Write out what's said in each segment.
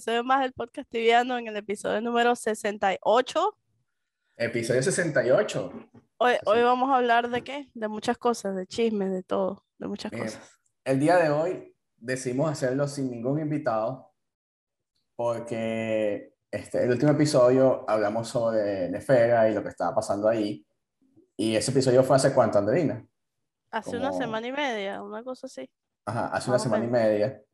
episodio más del podcast tibiano en el episodio número 68. Episodio 68. Hoy, hoy vamos a hablar de qué? De muchas cosas, de chismes, de todo, de muchas Bien. cosas. El día de hoy decidimos hacerlo sin ningún invitado porque este, el último episodio hablamos sobre Nefera y lo que estaba pasando ahí. Y ese episodio fue hace cuánto, Andreina? Hace una como- semana y media, una cosa así. Ajá, hace una semana y media.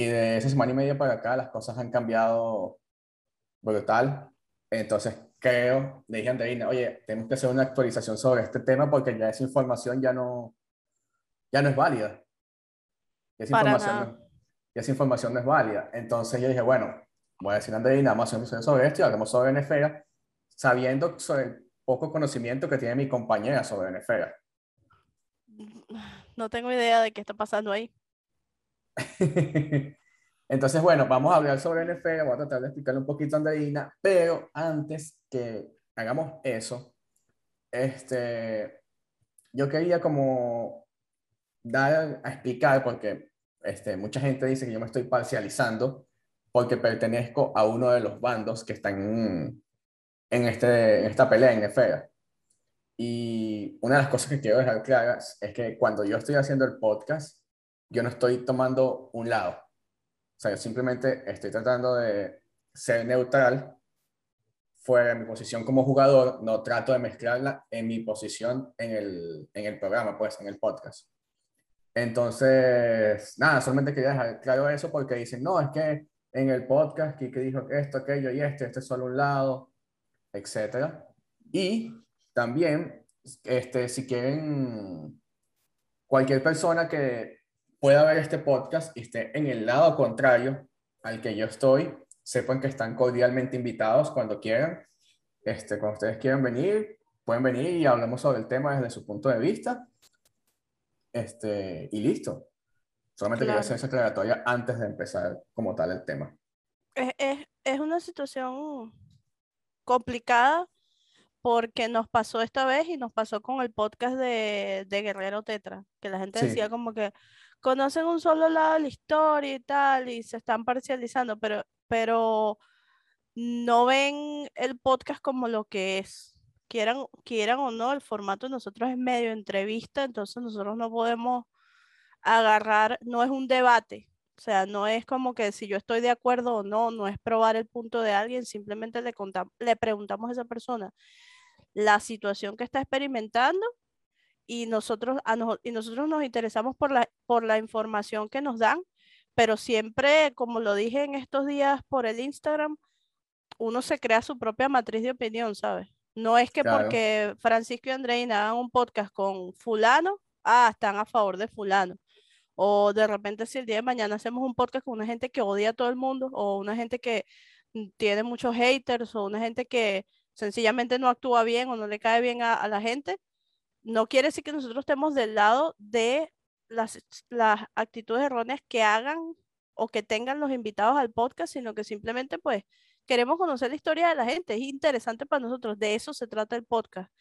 Y de esa semana y media para acá las cosas han cambiado brutal. Entonces creo, le dije a Andreina, oye, tenemos que hacer una actualización sobre este tema porque ya esa información ya no, ya no es válida. Ya esa, Para información nada. no, ya esa información no es válida. Entonces yo dije, bueno, voy a decir a Andreina, vamos a hacer un episodio sobre esto y hablamos sobre Nefera, sabiendo sobre el poco conocimiento que tiene mi compañera sobre Nefera. No tengo idea de qué está pasando ahí. Entonces, bueno, vamos a hablar sobre NFL, voy a tratar de explicarle un poquito a Andreina, pero antes que hagamos eso, este, yo quería como dar a explicar, porque este, mucha gente dice que yo me estoy parcializando porque pertenezco a uno de los bandos que están en, en, este, en esta pelea en NFL. Y una de las cosas que quiero dejar claras es que cuando yo estoy haciendo el podcast, yo no estoy tomando un lado. O sea, yo simplemente estoy tratando de ser neutral fuera de mi posición como jugador, no trato de mezclarla en mi posición en el, en el programa, pues, en el podcast. Entonces, nada, solamente quería dejar claro eso porque dicen, no, es que en el podcast que dijo esto, aquello y este, este es solo un lado, etcétera. Y también, este, si quieren, cualquier persona que pueda ver este podcast y esté en el lado contrario al que yo estoy, sepan que están cordialmente invitados cuando quieran. Este, cuando ustedes quieran venir, pueden venir y hablamos sobre el tema desde su punto de vista. Este, y listo. Solamente quería Claro. hacer esa aclaratoria antes de empezar como tal el tema. Es, es, es una situación complicada porque nos pasó esta vez y nos pasó con el podcast de, de Guerrero Tetra, que la gente Sí. decía como que conocen un solo lado de la historia y tal, y se están parcializando, pero, pero no ven el podcast como lo que es. Quieran, quieran o no, el formato de nosotros es medio entrevista, entonces nosotros no podemos agarrar, no es un debate, o sea, no es como que si yo estoy de acuerdo o no, no es probar el punto de alguien, simplemente le, contam- le preguntamos a esa persona la situación que está experimentando y nosotros, a y nosotros nos interesamos por la, por la información que nos dan, pero siempre, como lo dije en estos días por el Instagram, uno se crea su propia matriz de opinión, ¿sabes? No es que Claro. porque Francisco y Andreina hagan un podcast con fulano, ah, están a favor de fulano. O de repente si el día de mañana hacemos un podcast con una gente que odia a todo el mundo, o una gente que tiene muchos haters, o una gente que sencillamente no actúa bien o no le cae bien a, la gente, no quiere decir que nosotros estemos del lado de las, las actitudes erróneas que hagan o que tengan los invitados al podcast, sino que simplemente pues queremos conocer la historia de la gente, es interesante para nosotros, de eso se trata el podcast.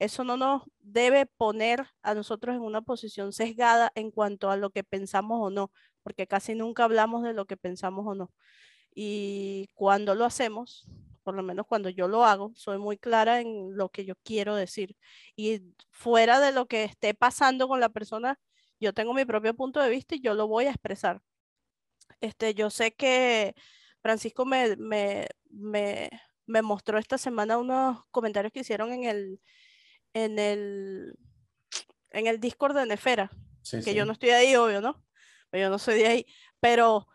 Eso no nos debe poner a nosotros en una posición sesgada en cuanto a lo que pensamos o no, porque casi nunca hablamos de lo que pensamos o no. Y cuando lo hacemos, por lo menos cuando yo lo hago, soy muy clara en lo que yo quiero decir. Y fuera de lo que esté pasando con la persona, yo tengo mi propio punto de vista y yo lo voy a expresar. Este, yo sé que Francisco me, me, me, me mostró esta semana unos comentarios que hicieron en el, en el, en el Discord de Nefera, Sí, que sí. yo no estoy ahí, obvio, ¿no? Pero yo no soy de ahí, pero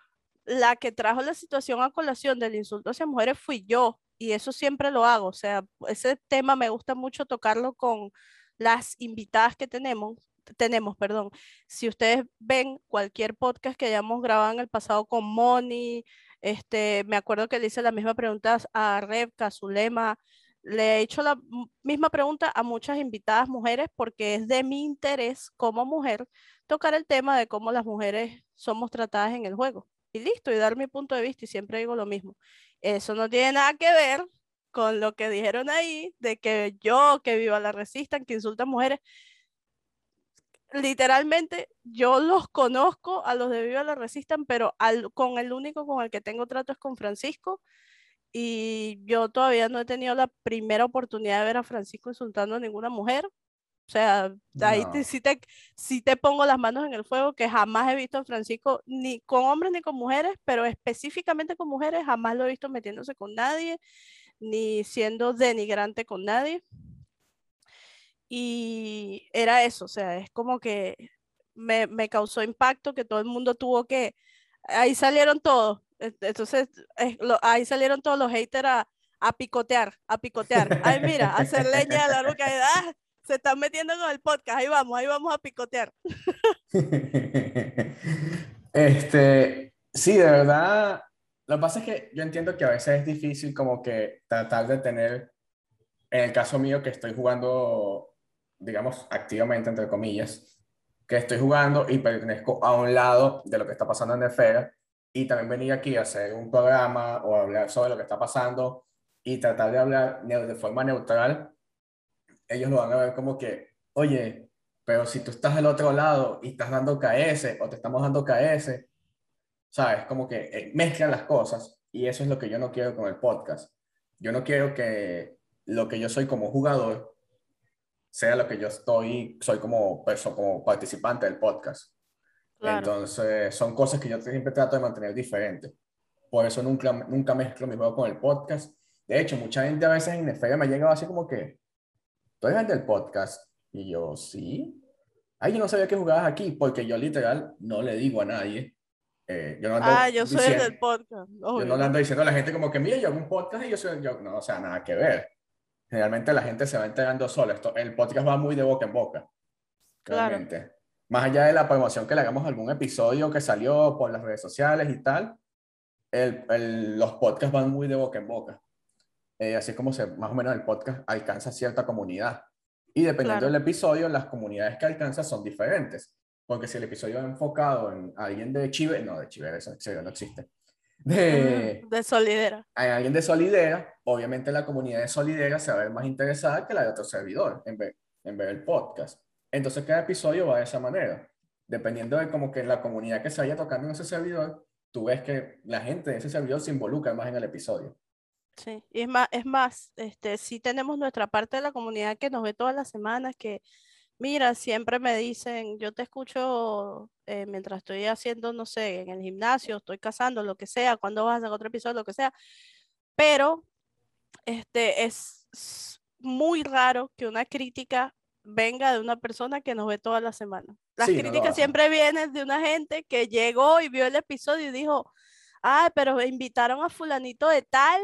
la que trajo la situación a colación del insulto hacia mujeres fui yo, y eso siempre lo hago, o sea, ese tema me gusta mucho tocarlo con las invitadas que tenemos, tenemos, perdón. Si ustedes ven cualquier podcast que hayamos grabado en el pasado con Moni, este, me acuerdo que le hice la misma pregunta a Rebka, a Zulema, le he hecho la misma pregunta a muchas invitadas mujeres porque es de mi interés como mujer tocar el tema de cómo las mujeres somos tratadas en el juego. Y listo, y dar mi punto de vista y siempre digo lo mismo. Eso no tiene nada que ver con lo que dijeron ahí, de que yo, que viva la resistan, que insultan mujeres. literalmente yo los conozco a los de Viva la Resistan, pero con el único con el que tengo trato es con Francisco. Y yo todavía no he tenido la primera oportunidad de ver a Francisco insultando a ninguna mujer. O sea, ahí sí, te, sí te pongo las manos en el fuego, que jamás he visto a Francisco ni con hombres ni con mujeres, pero específicamente con mujeres, jamás lo he visto metiéndose con nadie, ni siendo denigrante con nadie. Y era eso, o sea, es como que me, me causó impacto que todo el mundo tuvo que, ahí salieron todos, entonces ahí salieron todos los haters a, a, picotear, a picotear. Ay, mira, hacer leña de la ruca, ah, se están metiendo con el podcast, ahí vamos, ahí vamos a picotear. este, sí, de verdad, lo que pasa es que yo entiendo que a veces es difícil como que tratar de tener, en el caso mío que estoy jugando digamos, activamente, entre comillas, que estoy jugando y pertenezco a un lado de lo que está pasando en Esfera y también venir aquí a hacer un programa o hablar sobre lo que está pasando y tratar de hablar de forma neutral, ellos lo van a ver como que, oye, pero si tú estás al otro lado y estás dando KS o te estamos dando KS, ¿sabes? Como que eh, mezclan las cosas y eso es lo que yo no quiero con el podcast. Yo no quiero que lo que yo soy como jugador sea lo que yo estoy, soy como, como participante del podcast. Entonces, son cosas que yo siempre trato de mantener diferentes. Por eso nunca, nunca mezclo mi juego con el podcast. De hecho, mucha gente a veces en Esfera me ha llegado así como que, ¿tú eres del podcast? Y yo, sí. Ay, yo no sabía que jugabas aquí, porque yo literal no le digo a nadie. Eh, yo no ando ah, yo soy el del podcast. Yo no le ando diciendo a la gente como que, mira, yo hago un podcast y yo soy, yo, no, o sea, nada que ver generalmente la gente se va enterando solo. Esto, el podcast va muy de boca en boca. Realmente. Más allá de la promoción que le hagamos algún episodio que salió por las redes sociales y tal, el, el, los podcasts van muy de boca en boca. Eh, así como se, más o menos el podcast alcanza cierta comunidad. Y dependiendo del episodio, las comunidades que alcanza son diferentes. Porque si el episodio va enfocado en alguien de Chile, no, de Chile, eso no existe de, de Solidera. Hay alguien de Solidera, obviamente la comunidad de Solidera se va a ver más interesada que la de otro servidor en ver, en ver el podcast. Entonces cada episodio va de esa manera. Dependiendo de como que la comunidad que se vaya tocando en ese servidor, tú ves que la gente de ese servidor se involucra más en el episodio. Sí, y es más, es más, este, sí tenemos nuestra parte de la comunidad que nos ve todas las semanas, que Mira, siempre me dicen, yo te escucho eh, mientras estoy haciendo, no sé, en el gimnasio, estoy cazando, lo que sea, cuando vas a hacer otro episodio, lo que sea. Pero este, es muy raro que una crítica venga de una persona que nos ve toda la semana. Las críticas siempre vienen de una gente que llegó y vio el episodio y dijo, ah, pero invitaron a fulanito de tal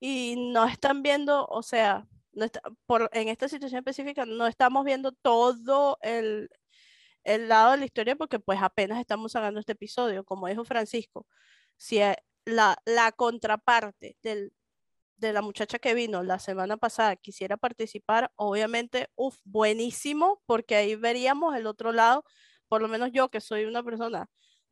y no están viendo, o sea, por, en esta situación específica no estamos viendo todo el, el lado de la historia porque pues apenas estamos sacando este episodio, como dijo Francisco, si e, la, la contraparte del, de la muchacha que vino la semana pasada quisiera participar, obviamente, uff, buenísimo, porque ahí veríamos el otro lado, por lo menos yo que soy una persona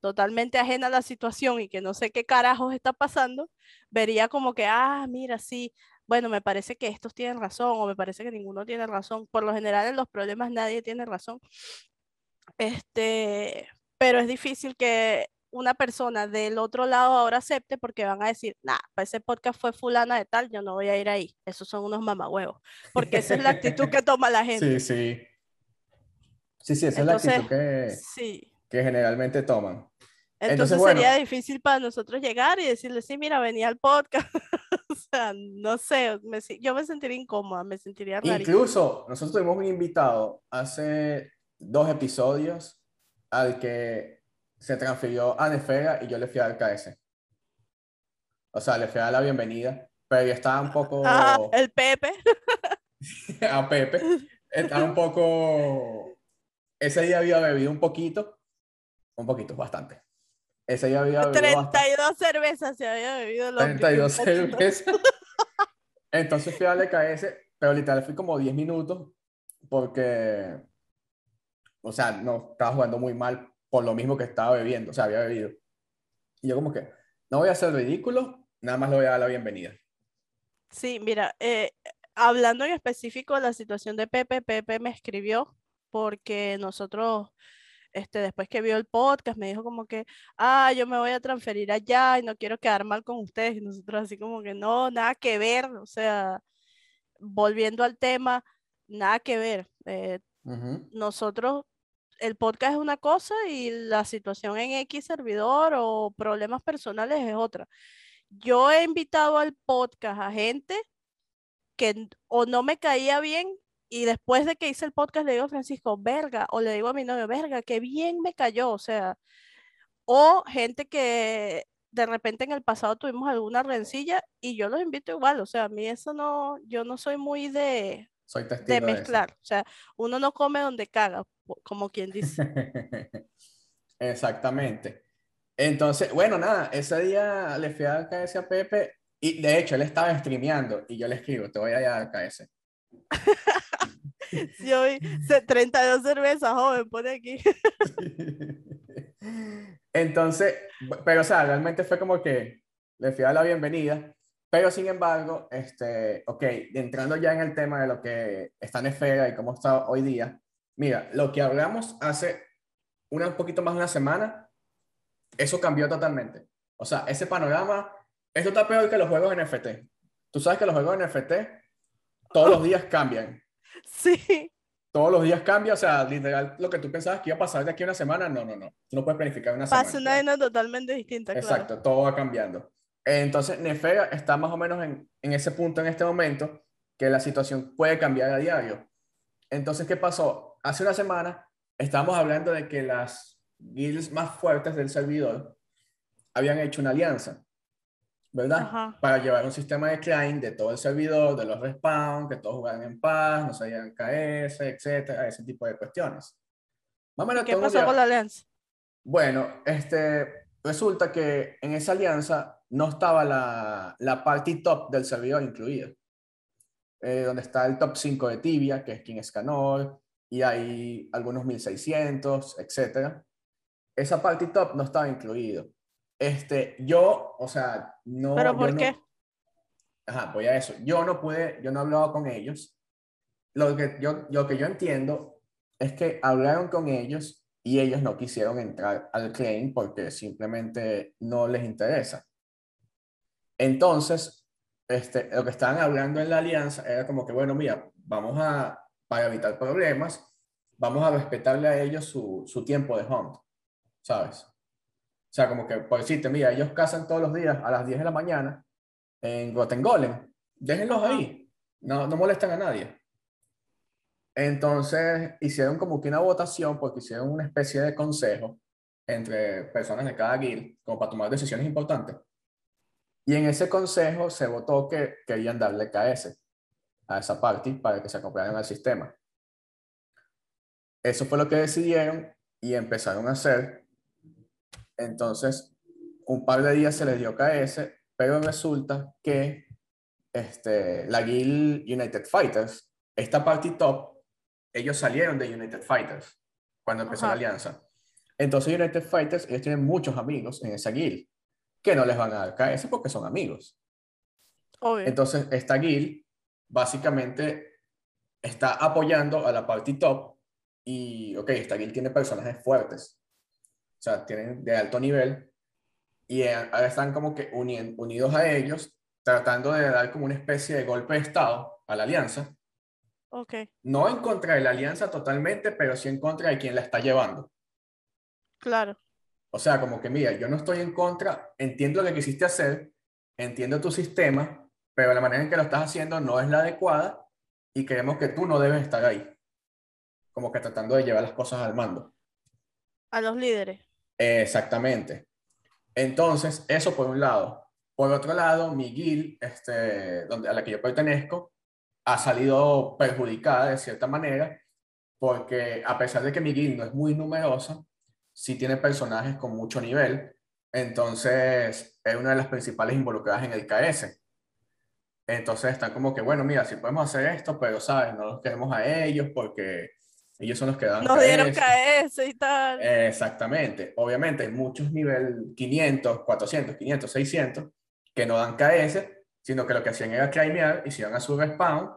totalmente ajena a la situación y que no sé qué carajos está pasando, vería como que, ah, mira, sí, bueno, me parece que estos tienen razón o me parece que ninguno tiene razón. Por lo general en los problemas nadie tiene razón. Este, pero es difícil que una persona del otro lado ahora acepte porque van a decir, nah, pues ese podcast fue fulana de tal, yo no voy a ir ahí. Esos son unos mamahuevos. Porque esa es la actitud que toma la gente. Sí, sí. Sí, sí, esa es la actitud que, que generalmente toman. Entonces, sería difícil para nosotros llegar y decirle, sí, mira, venía al podcast. o sea, no sé, yo me sentiría incómoda, me sentiría rara. Incluso nosotros tuvimos un invitado hace dos episodios al que se transfirió a Nefera y yo le fui a dar KS. O sea, le fui a dar la bienvenida, pero yo estaba un poco... Ah, el Pepe. a Pepe. Estaba un poco... Ese día había bebido un poquito, un poquito, bastante. Ese ya había bebido 32 cervezas se había bebido. 32 cervezas. Entonces fui a darle KS, pero literal fui como 10 minutos porque, o sea, no, estaba jugando muy mal por lo mismo que estaba bebiendo, o sea, había bebido. Y yo como que, no voy a hacer ridículo, nada más le voy a dar la bienvenida. Sí, mira, eh, hablando en específico de la situación de Pepe, Pepe me escribió porque nosotros, este, después que vio el podcast, me dijo como que, ah, yo me voy a transferir allá y no quiero quedar mal con ustedes. Y nosotros así como que no, nada que ver, o sea, volviendo al tema, nada que ver. Eh, nosotros, el podcast es una cosa y la situación en X servidor o problemas personales es otra. Yo he invitado al podcast a gente que o no me caía bien y después de que hice el podcast le digo a Francisco, verga, o le digo a mi novio, verga, qué bien me cayó, o sea, o gente que de repente en el pasado tuvimos alguna rencilla y yo los invito igual, o sea, a mí eso no, yo no soy muy de, soy de mezclar, o sea, uno no come donde caga, como quien dice. Exactamente. Entonces, bueno, nada, ese día le fui a KS a Pepe y de hecho él estaba streameando y yo le escribo, te voy a ir a KS. sí, hoy 32 cervezas, joven, pone aquí. Entonces, pero o sea, realmente fue como que le fui a la bienvenida, pero sin embargo, este, ok, entrando ya en el tema de lo que está en esfera y cómo está hoy día, mira, lo que hablamos hace una, un poquito más de una semana, eso cambió totalmente. O sea, ese panorama, esto está peor que los juegos NFT. Tú sabes que los juegos NFT todos los días cambian. Sí. Todos los días cambia, o sea, literal, lo que tú pensabas que iba a pasar de aquí a una semana, no, no, no. Tú no puedes planificar una semana. Pasa una vaina totalmente distinta, Exacto, todo va cambiando. Entonces, Nefera está más o menos en, en ese punto en este momento que la situación puede cambiar a diario. Entonces, ¿qué pasó? Hace una semana estábamos hablando de que las guilds más fuertes del servidor habían hecho una alianza. ¿Verdad? Para llevar un sistema de client de todo el servidor, de los respawn, que todos jugaran en paz, no se hayan KS, etcétera, ese tipo de cuestiones. ¿Qué pasó con la alianza? Bueno, este, resulta que en esa alianza no estaba la, la party top del servidor incluida. Eh, donde está el top 5 de Tibia, que es King Scanor, y hay algunos 1600, etcétera. Esa party top no estaba incluido. Este, yo, o sea, no. ¿Pero por qué? ajá, voy a eso. Yo no pude, yo no hablaba con ellos. Lo que yo, lo que yo entiendo es que hablaron con ellos y ellos no quisieron entrar al claim porque simplemente no les interesa. Entonces, este, lo que estaban hablando en la alianza era como que, bueno, mira, vamos a, para evitar problemas, vamos a respetarle a ellos su, su tiempo de hunt, ¿sabes? O sea, como que, por decirte, mira, ellos cazan todos los días a las 10 de la mañana en Golem. Déjenlos ahí. No, no molestan a nadie. Entonces hicieron como que una votación porque hicieron una especie de consejo entre personas de cada guild como para tomar decisiones importantes. Y en ese consejo se votó que querían darle KS a esa party para que se acompañaran al sistema. Eso fue lo que decidieron y empezaron a hacer entonces, un par de días se les dio KS, pero resulta que este, la Guild United Fighters, esta party top, ellos salieron de United Fighters cuando empezó la alianza. Entonces, United Fighters, ellos tienen muchos amigos en esa guild que no les van a dar KS porque son amigos. Entonces, esta guild básicamente está apoyando a la party top y, ok, esta guild tiene personajes fuertes o sea, tienen de alto nivel, y eh, ahora están como que unidos a ellos, tratando de dar como una especie de golpe de Estado a la alianza. Ok. No en contra de la alianza totalmente, pero sí en contra de quien la está llevando. Claro. O sea, como que mira, yo no estoy en contra, entiendo lo que quisiste hacer, entiendo tu sistema, pero la manera en que lo estás haciendo no es la adecuada y creemos que tú no debes estar ahí. Como que tratando de llevar las cosas al mando. A los líderes. Exactamente. Entonces, eso por un lado. Por otro lado, mi este, donde, a la que yo pertenezco, ha salido perjudicada de cierta manera, porque a pesar de que mi no es muy numerosa, sí tiene personajes con mucho nivel, entonces es una de las principales involucradas en el KS. Entonces están como que, bueno, mira, si podemos hacer esto, pero, ¿sabes? No los queremos a ellos porque ellos son los que dan Nos dieron KS y tal. Exactamente. Obviamente hay muchos nivel 500, 400, 500, 600 que no dan KS, sino que lo que hacían era claimear y se iban a su respawn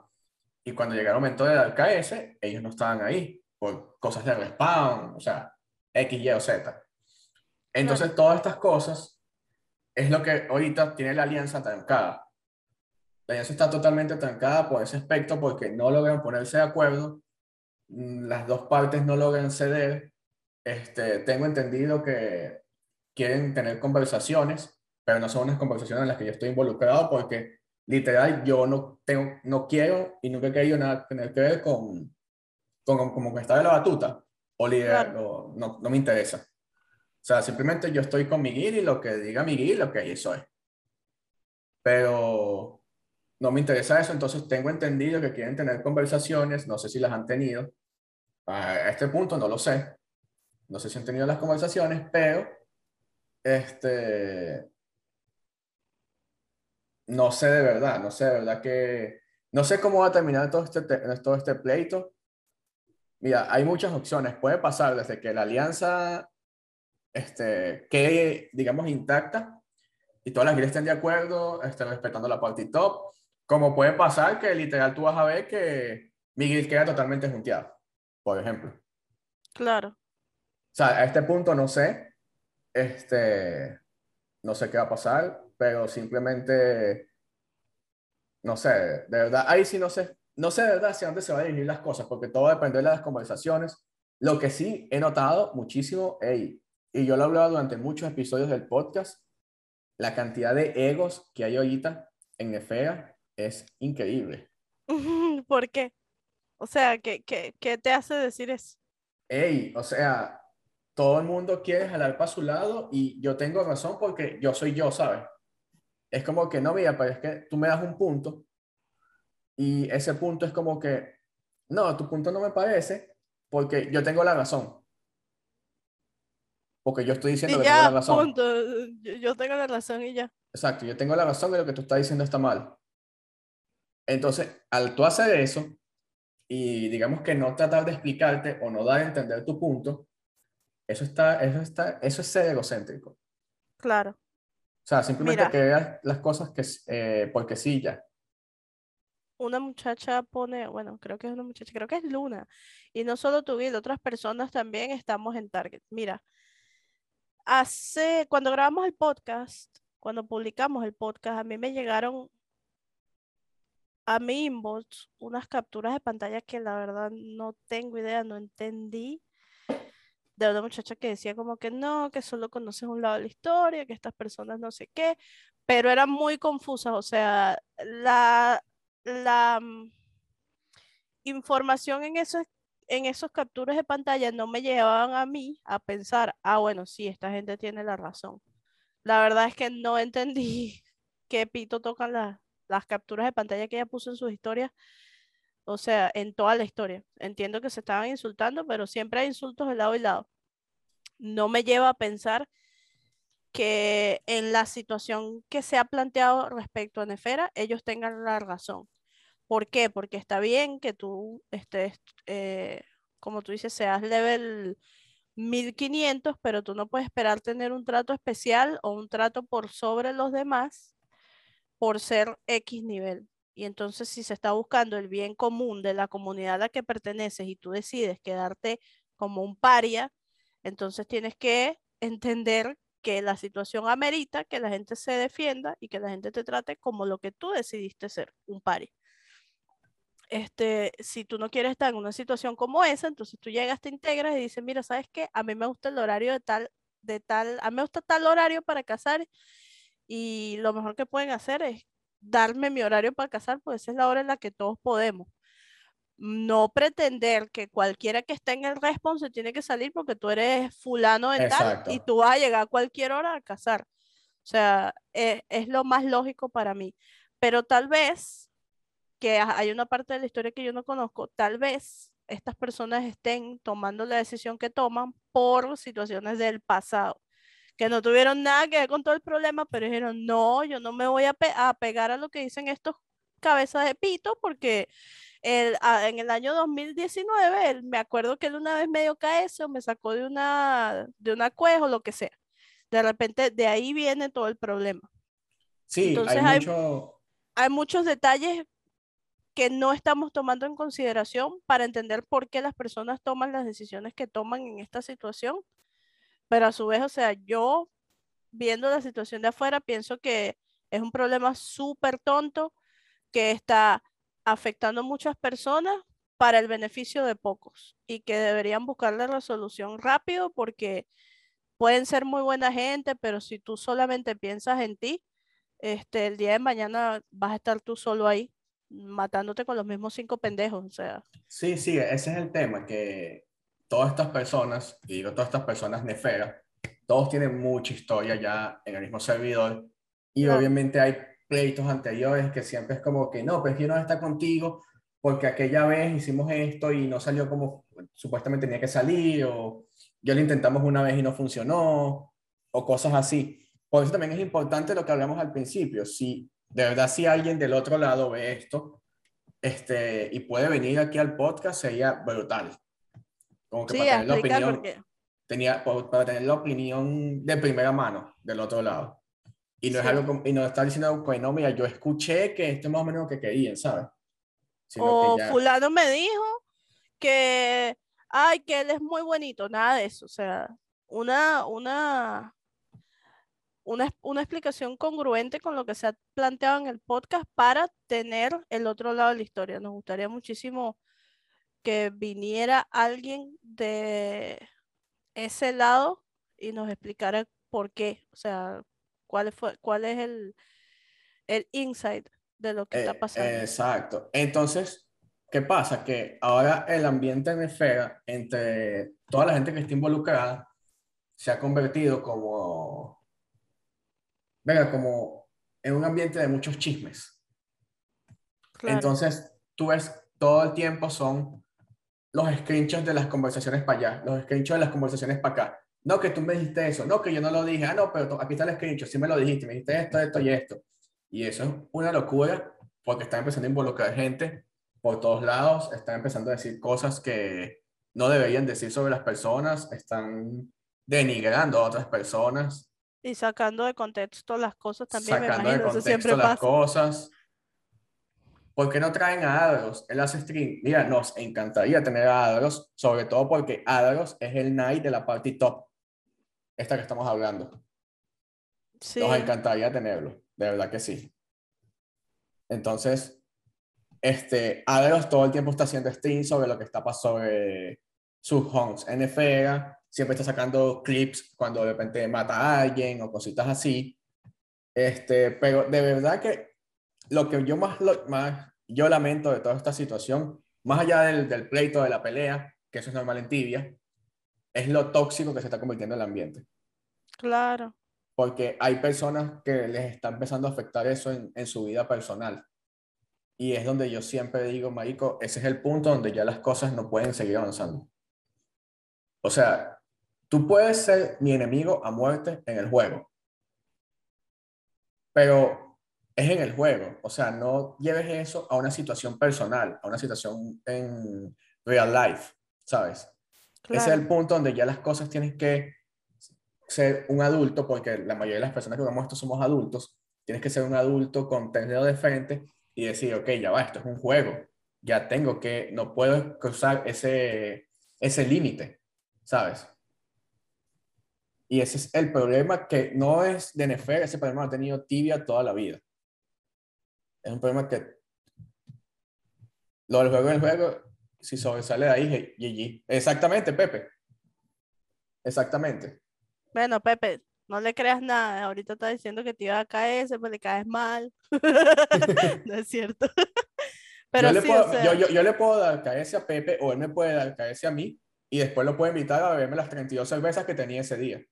y cuando llegara el momento de dar KS, ellos no estaban ahí. por cosas de respawn, o sea, X, Y o Z. Entonces, todas estas cosas es lo que ahorita tiene la alianza trancada. La alianza está totalmente trancada por ese aspecto porque no logran ponerse de acuerdo, las dos partes no logran ceder. Este, tengo entendido que quieren tener conversaciones, pero no son unas conversaciones en las que yo estoy involucrado porque literal yo no, tengo, no quiero y nunca he querido nada tener que ver con, con como que está de la batuta o, liderar, no, no me interesa. O sea, simplemente yo estoy con Miguel y lo que diga Miguel, lo que ahí soy. Pero no me interesa eso, entonces tengo entendido que quieren tener conversaciones, no sé si las han tenido. A este punto no lo sé. No sé si han tenido las conversaciones, pero este no sé de verdad, no sé de verdad que no sé cómo va a terminar todo este, todo este pleito. Mira, hay muchas opciones. Puede pasar desde que la alianza este, quede, digamos, intacta y todas las guías estén de acuerdo, estén respetando la party top, como puede pasar que literal tú vas a ver que Miguel queda totalmente junteado, por ejemplo. Claro. O sea, a este punto no sé, este, no sé qué va a pasar, pero simplemente, no sé, de verdad, ahí sí no sé, no sé de verdad hacia dónde se van a dirigir las cosas, porque todo depende de las conversaciones. Lo que sí he notado muchísimo, hey, y yo lo he hablado durante muchos episodios del podcast, la cantidad de egos que hay ahorita en Nefera es increíble. ¿Por qué? O sea, ¿qué, qué, qué te hace decir eso? Ey, o sea, todo el mundo quiere jalar para su lado y yo tengo razón porque yo soy yo, ¿sabes? Es como que no, mira, pero es que tú me das un punto y ese punto es como que, no, tu punto no me parece porque yo tengo la razón. Porque yo estoy diciendo que tengo la razón. Yo, tengo la razón y ya. Exacto, yo tengo la razón de lo que tú estás diciendo está mal. Entonces, al tú hacer eso y digamos que no tratar de explicarte o no dar a entender tu punto, eso está, eso está, eso es ser egocéntrico. Claro. O sea, simplemente que veas las cosas que, eh, porque sí, ya. Una muchacha pone, bueno, creo que es una muchacha, creo que es Luna. Y no solo tú, y otras personas también estamos en Target. Mira, hace, cuando grabamos el podcast, cuando publicamos el podcast, a mí me llegaron a mi inbox unas capturas de pantalla que la verdad no tengo idea, no entendí. De una muchacha que decía como que no, que solo conoces un lado de la historia, que estas personas no sé qué, pero eran muy confusas, o sea, la, la mm, información en eso en esos capturas de pantalla no me llevaban a mí a pensar, ah, bueno, sí, esta gente tiene la razón. La verdad es que no entendí qué pito tocan las capturas de pantalla que ella puso en sus historias. O sea, en toda la historia. Entiendo que se estaban insultando, pero siempre hay insultos de lado y lado. No me lleva a pensar que en la situación que se ha planteado respecto a Nefera, ellos tengan la razón. ¿Por qué? Porque está bien que tú estés, eh, como tú dices, seas level 1500, pero tú no puedes esperar tener un trato especial o un trato por sobre los demás por ser X nivel. Y entonces si se está buscando el bien común de la comunidad a la que perteneces y tú decides quedarte como un paria, entonces tienes que entender que la situación amerita que la gente se defienda y que la gente te trate como lo que tú decidiste ser, un paria este, si tú no quieres estar en una situación como esa, entonces tú llegas, te integras y dices, mira, ¿sabes qué? A mí me gusta el horario de tal, de tal, a mí me gusta tal horario para casar y lo mejor que pueden hacer es darme mi horario para casar, pues esa es la hora en la que todos podemos. No pretender que cualquiera que esté en el response tiene que salir porque tú eres fulano de tal y tú vas a llegar a cualquier hora a casar. O sea, es, es lo más lógico para mí. Pero tal vez que hay una parte de la historia que yo no conozco, tal vez estas personas estén tomando la decisión que toman por situaciones del pasado, que no tuvieron nada que ver con todo el problema, pero dijeron, no, yo no me voy a, pegar a lo que dicen estos cabezas de pito, porque el, en el año 2019, me acuerdo que él una vez me dio KS o me sacó de una, de una cueja o lo que sea. De repente, de ahí viene todo el problema. Sí, hay, mucho... hay muchos detalles que no estamos tomando en consideración para entender por qué las personas toman las decisiones que toman en esta situación. Pero a su vez, o sea, yo viendo la situación de afuera, pienso que es un problema súper tonto que está afectando a muchas personas para el beneficio de pocos y que deberían buscar la resolución rápido porque pueden ser muy buena gente, pero si tú solamente piensas en ti, este, el día de mañana vas a estar tú solo ahí matándote con los mismos cinco pendejos, o sea. Sí, sí, ese es el tema, que todas estas personas, y digo todas estas personas neferas, todos tienen mucha historia ya en el mismo servidor, y obviamente hay pleitos anteriores que siempre es como que no, pues yo no está contigo porque aquella vez hicimos esto y no salió como supuestamente tenía que salir, o ya lo intentamos una vez y no funcionó, o cosas así. Por eso también es importante lo que hablamos al principio. Si de verdad, si alguien del otro lado ve esto este, y puede venir aquí al podcast, sería brutal. Como que para tener la opinión, tenía, para tener la opinión de primera mano del otro lado. Y no es algo, y no está diciendo, que no, mira, yo escuché que esto es más o menos lo que querían, ¿sabes? o fulano me dijo que, ay, que él es muy bonito, nada de eso, o sea, una, una, una, una, explicación congruente con lo que se ha planteado en el podcast para tener el otro lado de la historia. Nos gustaría muchísimo que viniera alguien de ese lado y nos explicara por qué, o sea, cuál, fue, cuál es el, el insight de lo que está eh, pasando. exacto. Entonces, ¿qué pasa? Que ahora el ambiente en esfera, entre toda la gente que está involucrada, se ha convertido como venga, como en un ambiente de muchos chismes. Entonces, tú ves todo el tiempo son los screenshots de las conversaciones para allá, los screenshots de las conversaciones para acá. No, que tú me dijiste eso, no, que yo no lo dije, ah, no, pero aquí está el screenshot, sí me lo dijiste, me dijiste esto, esto y esto. Y eso es una locura porque está empezando a involucrar gente por todos lados, están empezando a decir cosas que no deberían decir sobre las personas, están denigrando a otras personas. Y sacando de contexto las cosas también. Sacando de contexto las cosas. ¿Por qué no traen a Adros? Él hace stream. Mira, nos encantaría tener a Adros, sobre todo porque Adros es el night de la party top. Esta que estamos hablando. Sí. Nos encantaría tenerlo, de verdad que sí. Entonces, este, Adros todo el tiempo está haciendo stream sobre lo que está pasando sobre sus homes NFL, siempre está sacando clips cuando de repente mata a alguien o cositas así. Este, pero de verdad que lo que yo más, más yo lamento de toda esta situación, más allá del, del pleito de la pelea, que eso es normal en tibia, es lo tóxico que se está convirtiendo en el ambiente. Claro. Porque hay personas que les está empezando a afectar eso en, en su vida personal. Y es donde yo siempre digo, Marico, ese es el punto donde ya las cosas no pueden seguir avanzando. O sea, Tú puedes ser mi enemigo a muerte en el juego, pero es en el juego. O sea, no lleves eso a una situación personal, a una situación en real life, ¿sabes? Ese es el punto donde ya las cosas tienen que ser un adulto, porque la mayoría de las personas que vemos esto somos adultos. Tienes que ser un adulto con tener de frente y decir, ok, ya va, esto es un juego. Ya tengo que, no puedo cruzar ese, ese límite, ¿sabes? Y ese es el problema que no es de Nefer, ese problema lo ha tenido Tibia toda la vida. Es un problema que lo del juego el juego, si sobresale de ahí, GG. Exactamente, Pepe. Exactamente. Bueno, Pepe, no le creas nada. Ahorita está diciendo que te iba a caer, pues le caes mal. no es cierto. Pero yo, sí, le puedo, yo, yo, yo, le puedo dar caerse a Pepe o él me puede dar caerse a mí y después lo puedo invitar a beberme las 32 cervezas que tenía ese día.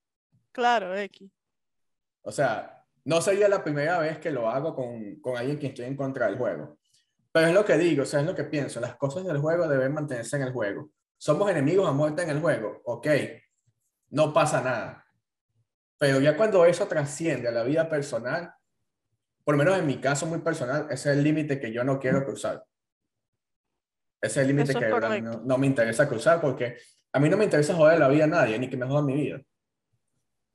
Claro, X. O sea, no sería la primera vez que lo hago con, con alguien que estoy en contra del juego. Pero es lo que digo, o sea, es lo que pienso. Las cosas del juego deben mantenerse en el juego. Somos enemigos a muerte en el juego. Ok, no pasa nada. Pero ya cuando eso trasciende a la vida personal, por lo menos en mi caso muy personal, ese es el límite que yo no quiero cruzar. Ese es el límite que no, no, me interesa cruzar porque a mí no me interesa joder la vida a nadie, ni que me jodan mi vida.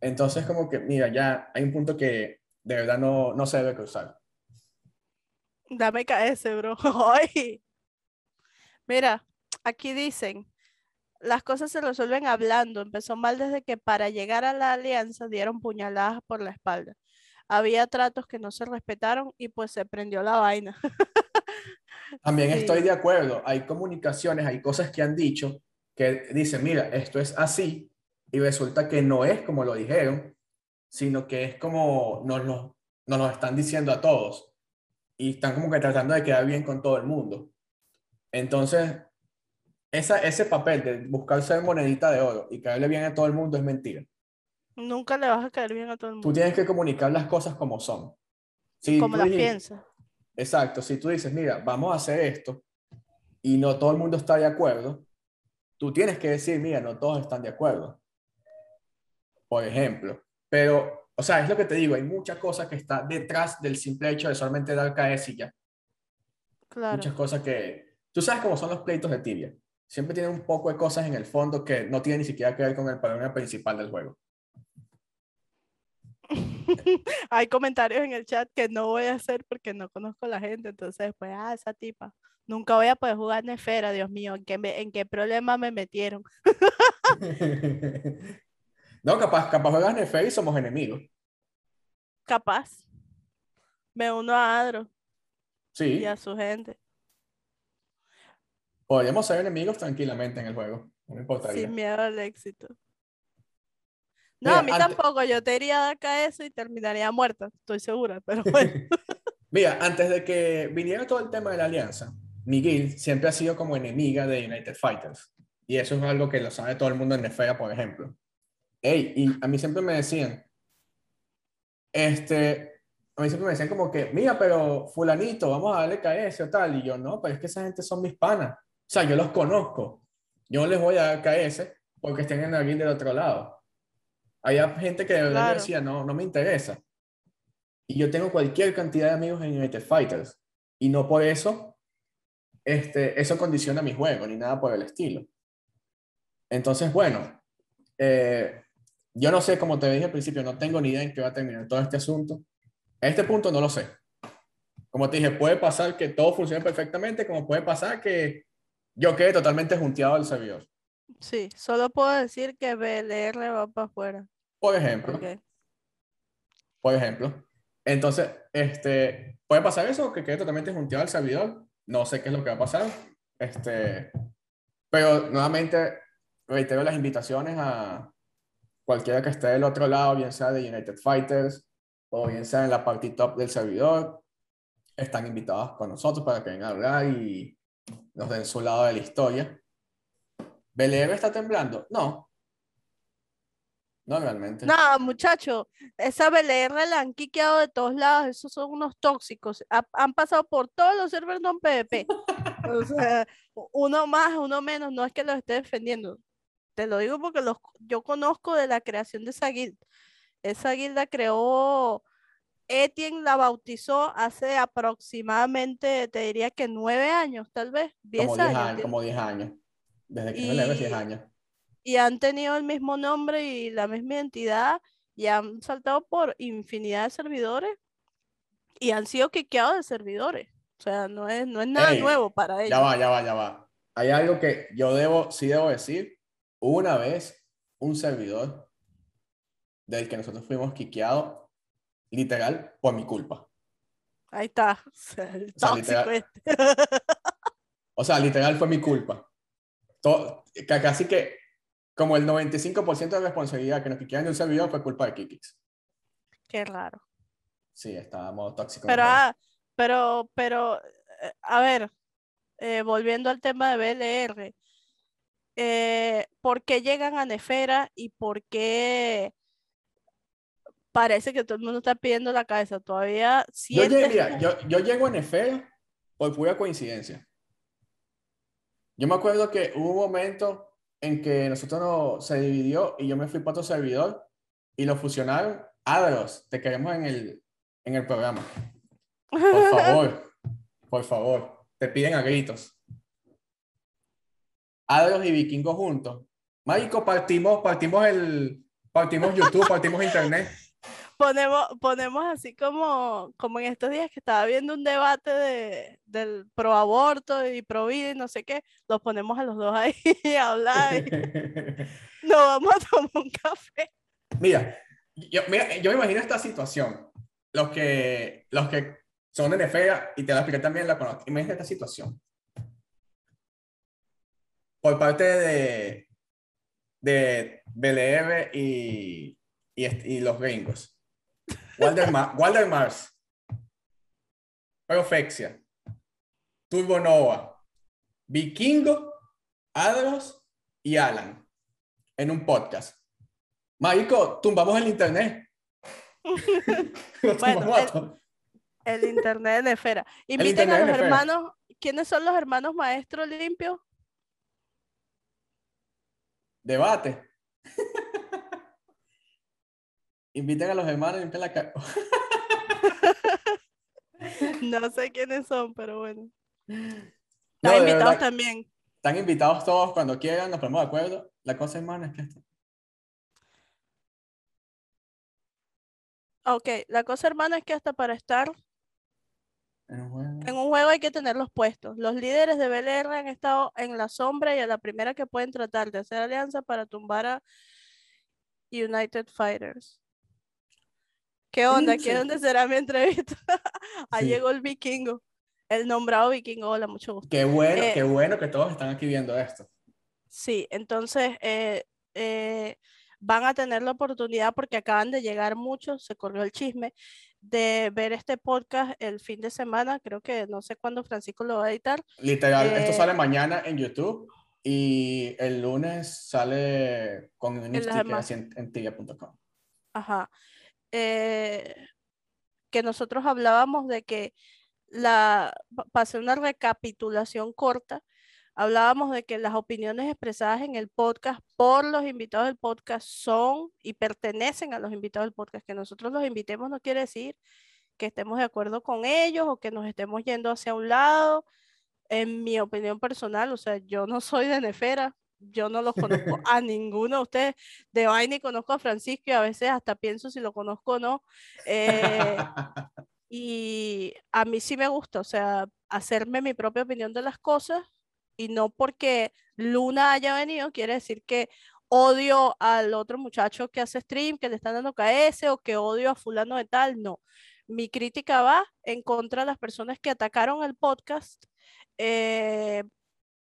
Entonces, como que, mira, ya hay un punto que de verdad no, no se debe cruzar. Dame KS, bro. Ay. Mira, aquí dicen, las cosas se resuelven hablando. Empezó mal desde que para llegar a la alianza dieron puñaladas por la espalda. Había tratos que no se respetaron y pues se prendió la vaina. También Sí. estoy de acuerdo. Hay comunicaciones, hay cosas que han dicho que dicen, mira, esto es así, y resulta que no es como lo dijeron, sino que es como nos lo, nos lo están diciendo a todos. Y están como que tratando de quedar bien con todo el mundo. Entonces, esa, ese papel de buscar ser monedita de oro y caerle bien a todo el mundo es mentira. Nunca le vas a caer bien a todo el Tú mundo, tienes que comunicar las cosas como son. Si como tú las piensas. Exacto, si tú dices, mira, vamos a hacer esto y no todo el mundo está de acuerdo, tú tienes que decir, mira, no todos están de acuerdo. Por ejemplo, pero, o sea, es lo que te digo, hay muchas cosas que están detrás del simple hecho de solamente dar KS y ya. Claro. Muchas cosas que, tú sabes cómo son los pleitos de tibia. Siempre tienen un poco de cosas en el fondo que no tienen ni siquiera que ver con el problema principal del juego. Hay comentarios en el chat que no voy a hacer porque no conozco a la gente, entonces pues, ah, esa tipa. Nunca voy a poder jugar Nefera, Dios mío, ¿en qué, me- en qué problema me metieron? no, capaz, capaz juegas Nefer y somos enemigos. Capaz. Me uno a Adro Sí. y a su gente, Podríamos ser enemigos tranquilamente en el juego. No me importaría. sin miedo al éxito. No, Mira, a mí tampoco, yo te iría a dar KS y terminaría muerta, estoy segura, pero bueno. Mira, antes de que viniera todo el tema de la alianza, Miguel siempre ha sido como enemiga de United Fighters. Y eso es algo que lo sabe todo el mundo en Nefera, por ejemplo. Ey, y a mí siempre me decían, este, a mí siempre me decían como que, mira, pero fulanito, vamos a darle KS o tal. Y yo, no, pero es que esa gente son mis panas. O sea, yo los conozco. Yo les voy a dar KS porque estén en guild del otro lado. Hay gente que de verdad Claro. decía, no, no me interesa. Y yo tengo cualquier cantidad de amigos en United Fighters. Y no por eso, este, eso condiciona mi juego, ni nada por el estilo. Entonces, bueno, eh, yo no sé, como te dije al principio, no tengo ni idea en qué va a terminar todo este asunto. A este punto no lo sé. Como te dije, puede pasar que todo funcione perfectamente, como puede pasar que yo quede totalmente junteado al servidor. Sí, solo puedo decir que BLR va para afuera. Por ejemplo, porque- por ejemplo. Entonces, este, puede pasar eso, que quede totalmente junteado al servidor. No sé qué es lo que va a pasar. Este, pero nuevamente reitero las invitaciones a cualquiera que esté del otro lado, bien sea de United Fighters o bien sea en la parte top del servidor. Están invitados con nosotros para que vengan a hablar y nos den su lado de la historia. ¿BLR está temblando? No. No realmente. No, muchacho, esa BLR la han quiqueado de todos lados, esos son unos tóxicos, ha- han pasado por todos los servers non PvP. O sea, uno más, uno menos, no es que los esté defendiendo. Te lo digo porque los, yo conozco de la creación de esa guild. Esa guild la creó, Etienne la bautizó hace aproximadamente, te diría que nueve años, tal vez, diez como 10 años. años, diez- como 10 años. Desde que BLR es 10 Y- años. y han tenido el mismo nombre y la misma identidad y han saltado por infinidad de servidores y han sido quiqueados de servidores. O sea, no es, no es nada Ey, nuevo para ellos. Ya va, ya va, ya va. Hay algo que yo debo, sí debo decir. Hubo una vez un servidor del que nosotros fuimos quiqueados, literal, por mi culpa. Ahí está. o sea, el O sea, literal- este. O sea, literal fue mi culpa. To- ca- casi que como el 95% de responsabilidad que nos quiquearon de un servidor fue culpa de Kikix. Qué raro. Sí, estábamos tóxicos. Pero, ah, pero, pero, eh, a ver, eh, volviendo al tema de BLR, eh, ¿por qué llegan a Nefera y por qué parece que todo el mundo está pidiendo la cabeza? Todavía Yo, llegué- mira, yo, yo llego a Nefera por pura coincidencia. Yo me acuerdo que hubo un momento en que nosotros no, se dividió y yo me fui para otro servidor y lo fusionaron. Adros, te queremos en el, en el programa. Por favor, por favor, te piden a gritos. Adros y Vikingos juntos. Marico, partimos, partimos el, partimos YouTube, partimos Internet. ponemos, ponemos así como, como en estos días que estaba viendo un debate de, del pro aborto y pro vida y no sé qué, los ponemos a los dos ahí a hablar. Y nos vamos a tomar un café. Mira, yo, mira, yo me imagino esta situación. Los que, los que son de Nefera, y te voy a explicar también la conozco. Imagínate esta situación. Por parte de, de BLR y, y, y los gringos. Walter, Ma Walter Mars, Profexia, Turbo Nova, Vikingo, Adros y Alan en un podcast. Marico, tumbamos el internet. Bueno, el- internet de esfera. Inviten a los hermanos. ¿Quiénes son los hermanos maestros limpios? Debate. Inviten a los hermanos y limpian la ca- No sé quiénes son, pero bueno. No, Están invitados verdad, también. Están invitados todos cuando quieran, nos ponemos de acuerdo. La cosa, hermana, es que esto- Ok, la cosa, hermana, es que hasta para estar en un juego. en un juego hay que tenerlos puestos. Los líderes de BLR han estado en la sombra y a la primera que pueden tratar de hacer alianza para tumbar a United Fighters. ¿Qué onda? ¿Qué sí. dónde será mi entrevista? Ahí Sí. llegó el vikingo, el nombrado vikingo. Hola, mucho gusto. Qué bueno, Eh, qué bueno que todos están aquí viendo esto. Sí, entonces eh, eh, van a tener la oportunidad porque acaban de llegar muchos, se corrió el chisme, de ver este podcast el fin de semana. Creo que no sé cuándo Francisco lo va a editar. Literal, esto eh, sale mañana en YouTube y el lunes sale con un en, en tibia.com. Ajá. Eh, que nosotros hablábamos de que la, pa- para hacer una recapitulación corta, hablábamos de que las opiniones expresadas en el podcast por los invitados del podcast son y pertenecen a los invitados del podcast. Que nosotros los invitemos no quiere decir que estemos de acuerdo con ellos o que nos estemos yendo hacia un lado. En mi opinión personal, o sea, yo no soy de Nefera, yo no los conozco a ninguno de ustedes. De Vaina conozco a Francisco y a veces hasta pienso si lo conozco o no. Eh, y a mí sí me gusta, o sea, hacerme mi propia opinión de las cosas y no porque Luna haya venido, quiere decir que odio al otro muchacho que hace stream, que le están dando KS o que odio a fulano de tal, no. Mi crítica va en contra de las personas que atacaron el podcast eh,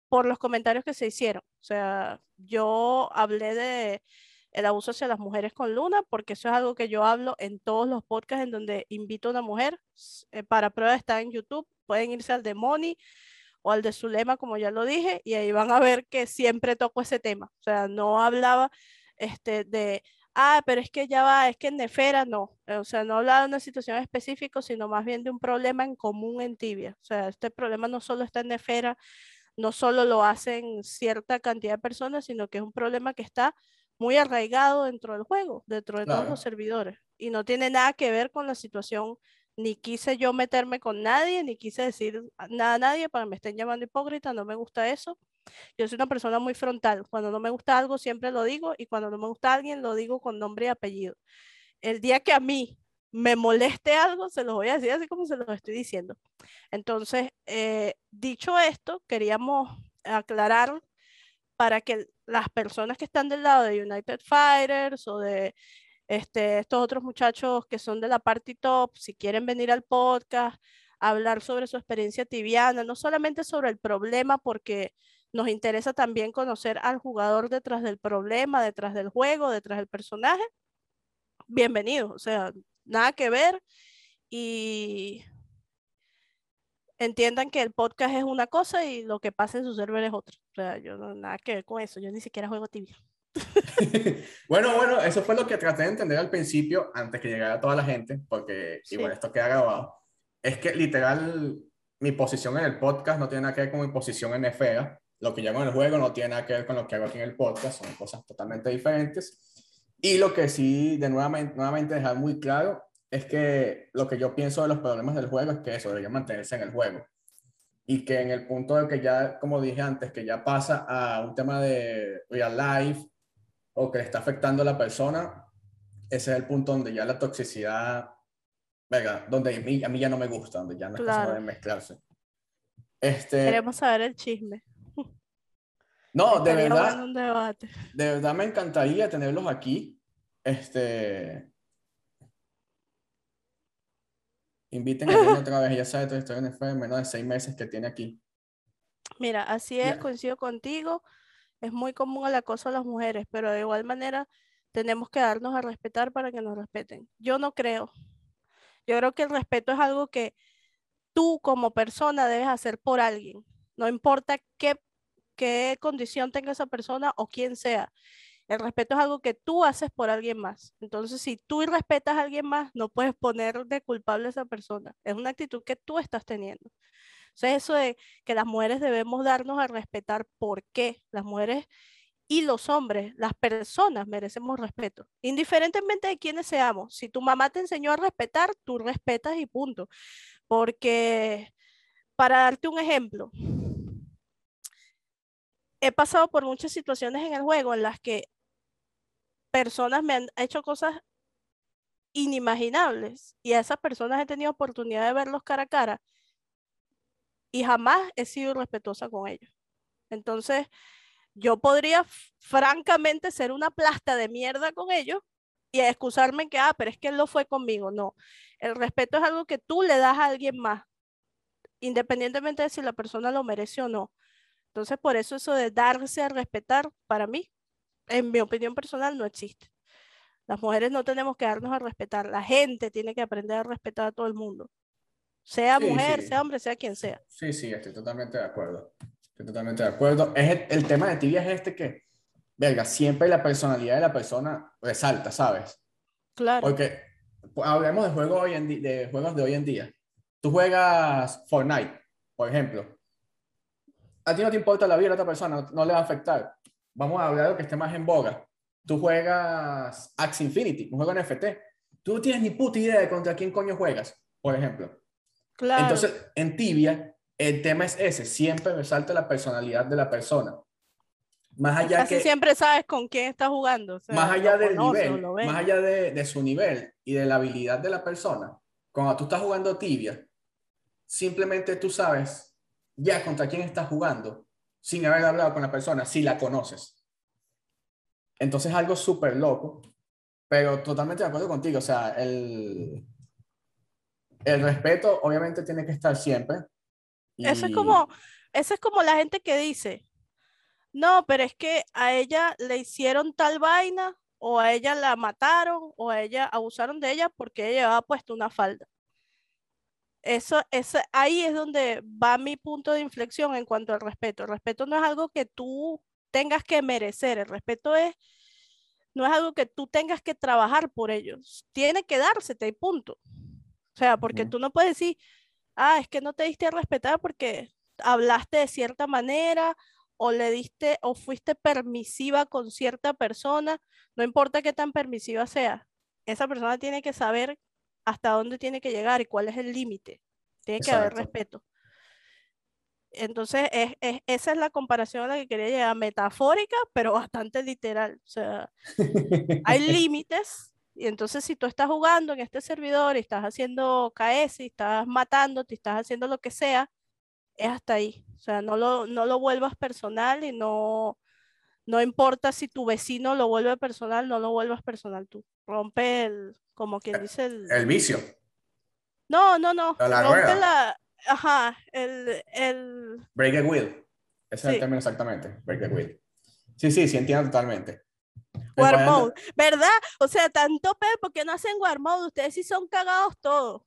por los comentarios que se hicieron. O sea, yo hablé de el abuso hacia las mujeres con Luna, porque eso es algo que yo hablo en todos los podcasts en donde invito a una mujer. eh, para prueba está en YouTube, pueden irse al de o al de Zulema, como ya lo dije, y ahí van a ver que siempre toco ese tema. O sea, no hablaba este, de, ah, pero es que ya va, es que en Nefera no. O sea, no hablaba de una situación específica, sino más bien de un problema en común en Tibia. O sea, este problema no solo está en Nefera, no solo lo hacen cierta cantidad de personas, sino que es un problema que está muy arraigado dentro del juego, dentro de todos Claro. los servidores. Y no tiene nada que ver con la situación, ni quise yo meterme con nadie, ni quise decir nada a nadie para que me estén llamando hipócrita, no me gusta eso. Yo soy una persona muy frontal. Cuando no me gusta algo, siempre lo digo, y cuando no me gusta alguien, lo digo con nombre y apellido. El día que a mí me moleste algo, se los voy a decir así como se los estoy diciendo. Entonces, eh, dicho esto, queríamos aclarar para que las personas que están del lado de United Fighters o de este, estos otros muchachos que son de la party top, si quieren venir al podcast, hablar sobre su experiencia tibiana, no solamente sobre el problema, porque nos interesa también conocer al jugador detrás del problema, detrás del juego, detrás del personaje. Bienvenidos, o sea, nada que ver y entiendan que el podcast es una cosa y lo que pasa en su server es otra. O sea, yo no nada que ver con eso, yo ni siquiera juego tibia. bueno, bueno, eso fue lo que traté de entender al principio, antes que llegara toda la gente, porque Sí. igual esto queda grabado. Es que literal, mi posición en el podcast no tiene nada que ver con mi posición en Esfera. Lo que yo hago en el juego no tiene nada que ver con lo que hago aquí en el podcast, son cosas totalmente diferentes. Y lo que sí, de nuevamente, nuevamente dejar muy claro, es que lo que yo pienso de los problemas del juego es que eso debería mantenerse en el juego. Y que en el punto de que ya, como dije antes, que ya pasa a un tema de real life, o que le está afectando a la persona, ese es el punto donde ya la toxicidad, venga, donde a mí, a mí ya no me gusta, donde ya no es Claro. de mezclarse. Este, Queremos saber el chisme. no, de verdad, un debate. de verdad me encantaría tenerlos aquí. Este, inviten a otra vez, ella sabe toda la historia de NFL en menos de seis meses que tiene aquí. Mira, así es, Ya. coincido contigo. Es muy común el acoso a las mujeres, pero de igual manera tenemos que darnos a respetar para que nos respeten. Yo no creo. Yo creo que el respeto es algo que tú como persona debes hacer por alguien. No importa qué, qué condición tenga esa persona o quién sea. El respeto es algo que tú haces por alguien más. Entonces, si tú respetas a alguien más, no puedes poner de culpable a esa persona. Es una actitud que tú estás teniendo. Entonces, eso de que las mujeres debemos darnos a respetar, ¿por qué? Las mujeres y los hombres, las personas merecemos respeto, indiferentemente de quiénes seamos. Si tu mamá te enseñó a respetar, tú respetas y punto. Porque, para darte un ejemplo, he pasado por muchas situaciones en el juego en las que personas me han hecho cosas inimaginables y a esas personas he tenido oportunidad de verlos cara a cara y jamás he sido respetuosa con ellos. Entonces, yo podría francamente ser una plasta de mierda con ellos y excusarme que, ah, pero es que él lo fue conmigo. No, el respeto es algo que tú le das a alguien más, independientemente de si la persona lo merece o no. Entonces, por eso eso de darse a respetar, para mí, en mi opinión personal, no existe. Las mujeres no tenemos que darnos a respetar. La gente tiene que aprender a respetar a todo el mundo. Sea Sí, mujer, sí. sea hombre, sea quien sea. Sí, sí, estoy totalmente de acuerdo. Estoy totalmente de acuerdo. Es el, el tema de tibia es este que, verga, siempre la personalidad de la persona resalta, ¿sabes? Claro. Porque pues, hablemos de juegos, hoy en de juegos de hoy en día. Tú juegas Fortnite, por ejemplo. A ti no te importa la vida de otra persona, no, no le va a afectar. Vamos a hablar de lo que esté más en boga. Tú juegas Axie Infinity, un juego NFT. Tú no tienes ni puta idea de contra quién coño juegas, por ejemplo. Claro. Entonces, en Tibia, el tema es ese, siempre resalta la personalidad de la persona. Más allá Casi que, siempre sabes con quién estás jugando. o sea, más allá del nivel, más allá de, de su nivel y de la habilidad de la persona, cuando tú estás jugando Tibia, simplemente tú sabes ya contra quién estás jugando sin haber hablado con la persona, si la conoces. Entonces es algo súper loco, pero totalmente de acuerdo contigo. O sea, el, el respeto obviamente tiene que estar siempre. Eso es como, eso es como la gente que dice, no, pero es que a ella le hicieron tal vaina, o a ella la mataron, o a ella abusaron de ella porque ella llevaba puesto una falda. Eso, eso, ahí es donde va mi punto de inflexión en cuanto al respeto. El respeto no es algo que tú tengas que merecer, el respeto es, no es algo que tú tengas que trabajar por ellos, tiene que dársete y punto. O sea, porque Ujú. tú no puedes decir, ah, es que no te diste a respetar porque hablaste de cierta manera o le diste o fuiste permisiva con cierta persona, no importa qué tan permisiva sea, esa persona tiene que saber hasta dónde tiene que llegar y cuál es el límite. Tiene que haber Exacto. respeto. Entonces, es, es- esa es la comparación a la que quería llegar, metafórica, pero bastante literal. O sea, hay límites y entonces si tú estás jugando en este servidor y estás haciendo KS y estás matándote y estás haciendo lo que sea, es hasta ahí. O sea, no lo, no lo vuelvas personal y no, no importa si tu vecino lo vuelve personal, no lo vuelvas personal tú. Rompe el, como quien dice el... El vicio. No, no, no. La rompe rueda. la... Ajá, el, el... Break the wheel. Ese es el término exactamente. Break the wheel. Sí, sí, sí, entiendo totalmente. War mode, ¿verdad? O sea, tanto pe, ¿por qué no hacen war mode? Ustedes sí son cagados todos.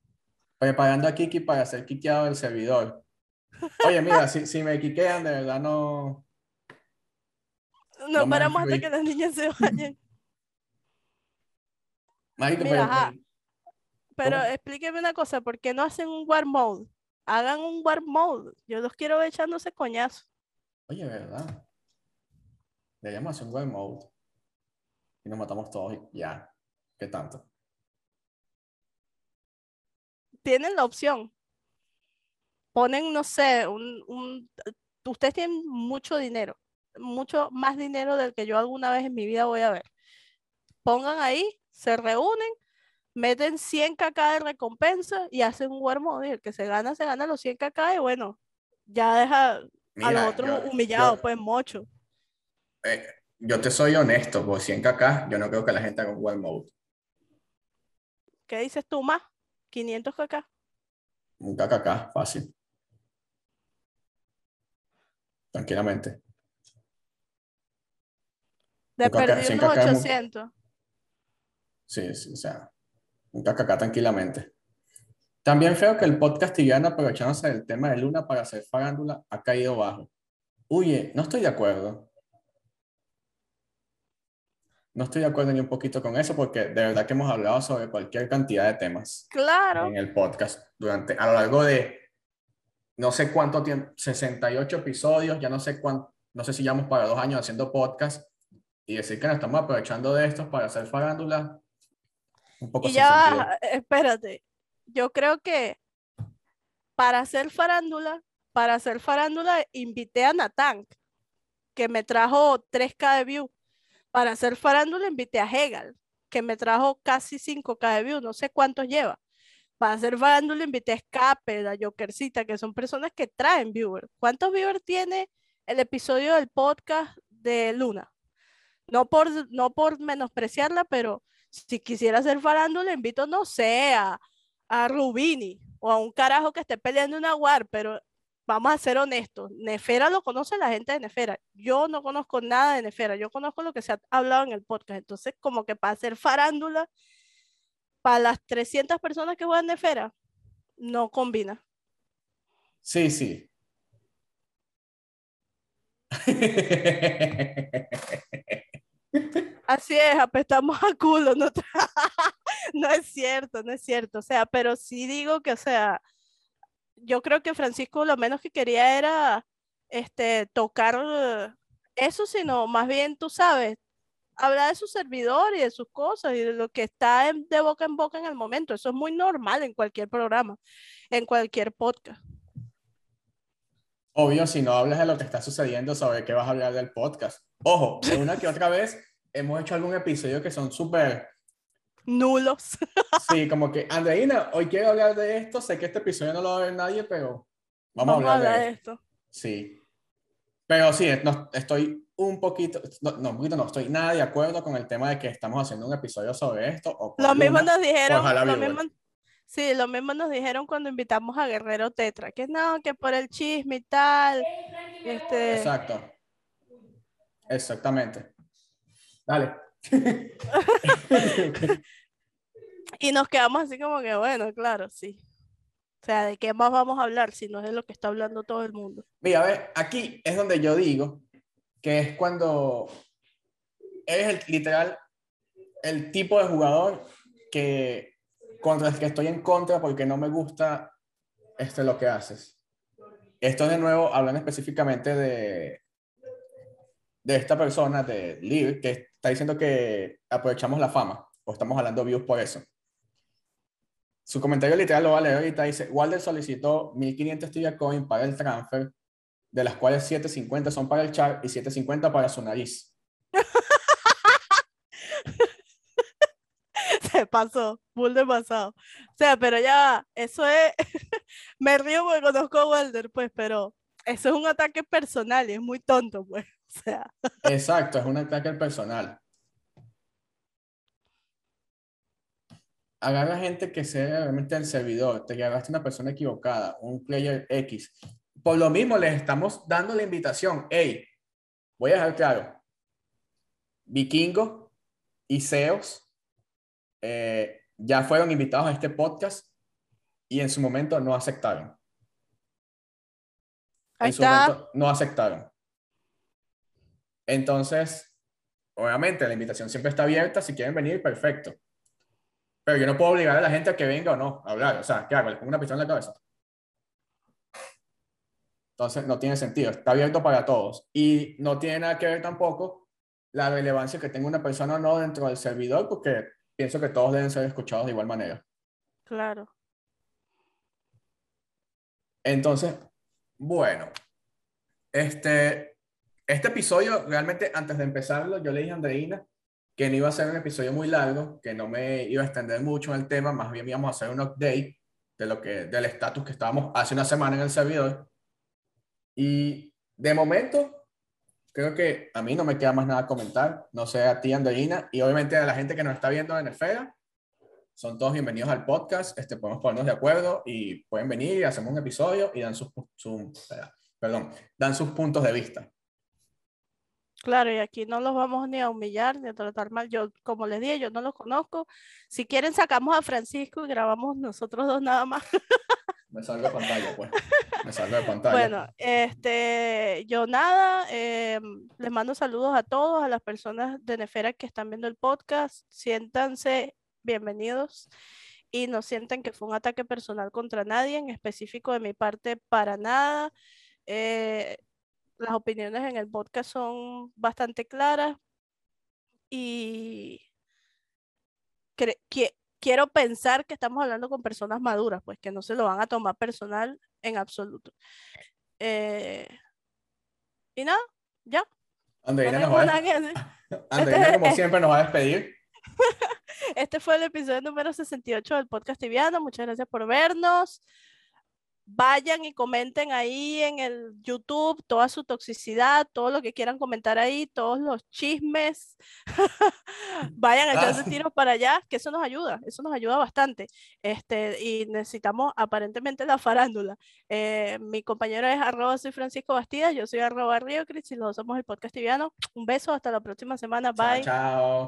Preparando a Kiki para ser quiqueado del servidor. Oye, mira, si, si me quiquean, de verdad no. No No paramos hasta que las niñas se vayan. Marico, Mira, pero- ajá. Pero explíqueme una cosa, ¿por qué no hacen un war mode? Hagan un war mode. Yo los quiero ver echándose coñazo. Oye, ¿verdad? Deberíamos hacer un web mode. Y nos matamos todos y ya. ¿Qué tanto? Tienen la opción. Ponen, no sé, un, un- ustedes tienen mucho dinero, mucho más dinero del que yo alguna vez en mi vida voy a ver. Pongan ahí se reúnen, meten 100 kk de recompensa y hacen un war. Y el que se gana, se gana los 100 kk y bueno, ya deja a los otros yo- humillados, yo- pues mocho. Eh, yo te soy honesto, por 100 kk, yo no creo que la gente haga un Wild Mode. ¿Qué dices tú más? 500 kk. Un KKK, fácil. Tranquilamente. De Un kk, perdido 100 unos kk es mu- 800. Sí, sí, o sea, un KKK tranquilamente. También feo que el podcast tibiano, aprovechándose del tema de Luna para hacer farándula, ha caído bajo. Oye, no estoy de acuerdo. No estoy de acuerdo ni un poquito con eso porque de verdad que hemos hablado sobre cualquier cantidad de temas Claro. en el podcast durante, a lo largo de no sé cuánto tiempo, 68 episodios, ya no sé cuánto, no sé si llevamos para dos años haciendo podcast y decir que nos estamos aprovechando de estos para hacer farándula, un poco Y ya espérate. Yo creo que para hacer farándula, para hacer farándula, invité a Natán, que me trajo 3K de view. Para hacer farándula, invité a Hegal, que me trajo casi 5K de view. No sé cuántos lleva. Para hacer farándula, invité a Escape, a Jokercita, que son personas que traen viewers. ¿Cuántos viewers tiene el episodio del podcast de Luna? No por, no por menospreciarla, pero si quisiera hacer farándula, invito, no sé, a, a Rubini o a un carajo que esté peleando una war, pero vamos a ser honestos. Nefera lo conoce la gente de Nefera. Yo no conozco nada de Nefera, yo conozco lo que se ha hablado en el podcast. Entonces, como que para hacer farándula, para las 300 personas que juegan Nefera, no combina. Sí, sí. Así es, apestamos a culo, no, no es cierto, no es cierto, o sea, pero sí digo que, o sea, yo creo que Francisco lo menos que quería era, este, tocar eh, eso, sino más bien, tú sabes, hablar de su servidor y de sus cosas y de lo que está de boca en boca en el momento, eso es muy normal en cualquier programa, en cualquier podcast. Obvio, si no hablas de lo que está sucediendo, sobre qué vas a hablar del podcast. Ojo, una que otra vez hemos hecho algún episodio que son súper, Nulos. sí, como que, Andreina, hoy quiero hablar de esto, sé que este episodio no lo va a ver nadie, pero vamos, Vamos a hablar de esto. esto. Sí. Pero sí, no, estoy un poquito, no, no, un poquito no, estoy nada de acuerdo con el tema de que estamos haciendo un episodio sobre esto. O Lo mismo nos dijeron, ojalá lo mismo, sí, lo mismo nos dijeron cuando invitamos a Guerrero Tetra, que no, que por el chisme y tal, este, Exacto. Exactamente. Dale. y nos quedamos así como que, bueno, claro, sí. O sea, ¿de qué más vamos a hablar si no es de lo que está hablando todo el mundo? Mira, a ver, aquí es donde yo digo que es cuando eres el, literal el tipo de jugador que contra el que estoy en contra porque no me gusta este, lo que haces. Esto de nuevo hablan específicamente de, de esta persona, de Liv, que está diciendo que aprovechamos la fama o estamos hablando views por eso. Su comentario literal lo va a leer ahorita. Dice, Walder solicitó 1500 Tibia Coin para el transfer, de las cuales 750 son para el chat y 750 para su nariz. Se pasó, full de pasado. O sea, pero ya, eso es, me río porque conozco a Walder, pues, pero eso es un ataque personal y es muy tonto, pues. O sea, Exacto, es un ataque al personal. Agarra gente que sea realmente el servidor, te agarraste una persona equivocada, un player X. Por lo mismo les estamos dando la invitación. Hey, voy a dejar claro. Vikingo y Zeus eh, ya fueron invitados a este podcast y en su momento no aceptaron. ahí en su está. momento no aceptaron. Entonces, obviamente la invitación siempre está abierta, si quieren venir, perfecto. Pero yo no puedo obligar a la gente a que venga o no a hablar. O sea, ¿qué hago? ¿Le pongo una pistola en la cabeza? Entonces, no tiene sentido. Está abierto para todos. Y no tiene nada que ver tampoco la relevancia que tenga una persona o no dentro del servidor, porque pienso que todos deben ser escuchados de igual manera. Claro. Entonces, bueno, este, este episodio, realmente antes de empezarlo, yo le dije a Andreina que no iba a ser un episodio muy largo, que no me iba a extender mucho en el tema, más bien íbamos a hacer un update de lo que, del estatus que estábamos hace una semana en el servidor. Y de momento, creo que a mí no me queda más nada a comentar. No sé a ti, Andreina, y obviamente a la gente que nos está viendo en Esfera. Son todos bienvenidos al podcast. Este, podemos ponernos de acuerdo y pueden venir y hacemos un episodio y dan sus, perdón, dan sus puntos de vista. Claro, y aquí no los vamos ni a humillar ni a tratar mal. Yo, como les dije, yo no los conozco. Si quieren, sacamos a Francisco y grabamos nosotros dos nada más. Me salgo de pantalla, pues. Me salgo de pantalla. Bueno, este, yo nada, em, les mando saludos a todos, a las personas de Nefera que están viendo el podcast. Siéntanse bienvenidos y no sienten que fue un ataque personal contra nadie, en específico de mi parte, para nada. Eh, las opiniones en el podcast son bastante claras y quiero pensar que estamos hablando con personas maduras, pues que no se lo van a tomar personal en absoluto. Eh, y nada, ya. Andreina, como siempre, nos va a despedir. Este fue el episodio número 68 del podcast Tibiano. Muchas gracias por vernos vayan y comenten ahí en el YouTube toda su toxicidad, todo lo que quieran comentar ahí, todos los chismes. vayan a echarse tiros para allá, que eso nos ayuda, eso nos ayuda bastante. Este, y necesitamos aparentemente la farándula. Eh, mi compañero es arroba soy Francisco Bastidas, yo soy arroba Río Cris y los somos el podcast tibiano. Un beso, hasta la próxima semana. Bye. chao.